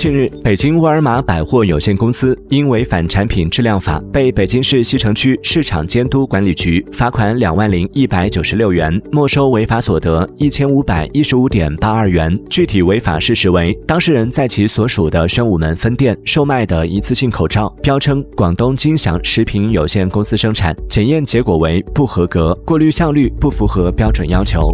近日北京沃尔玛百货有限公司因违反产品质量法被北京市西城区市场监督管理局罚款两万零一百九十六元没收违法所得一千五百一十五点八二元具体违法事实为当事人在其所属的宣武门分店售卖的一次性口罩标称广东金祥食品有限公司生产检验结果为不合格过滤效率不符合标准要求。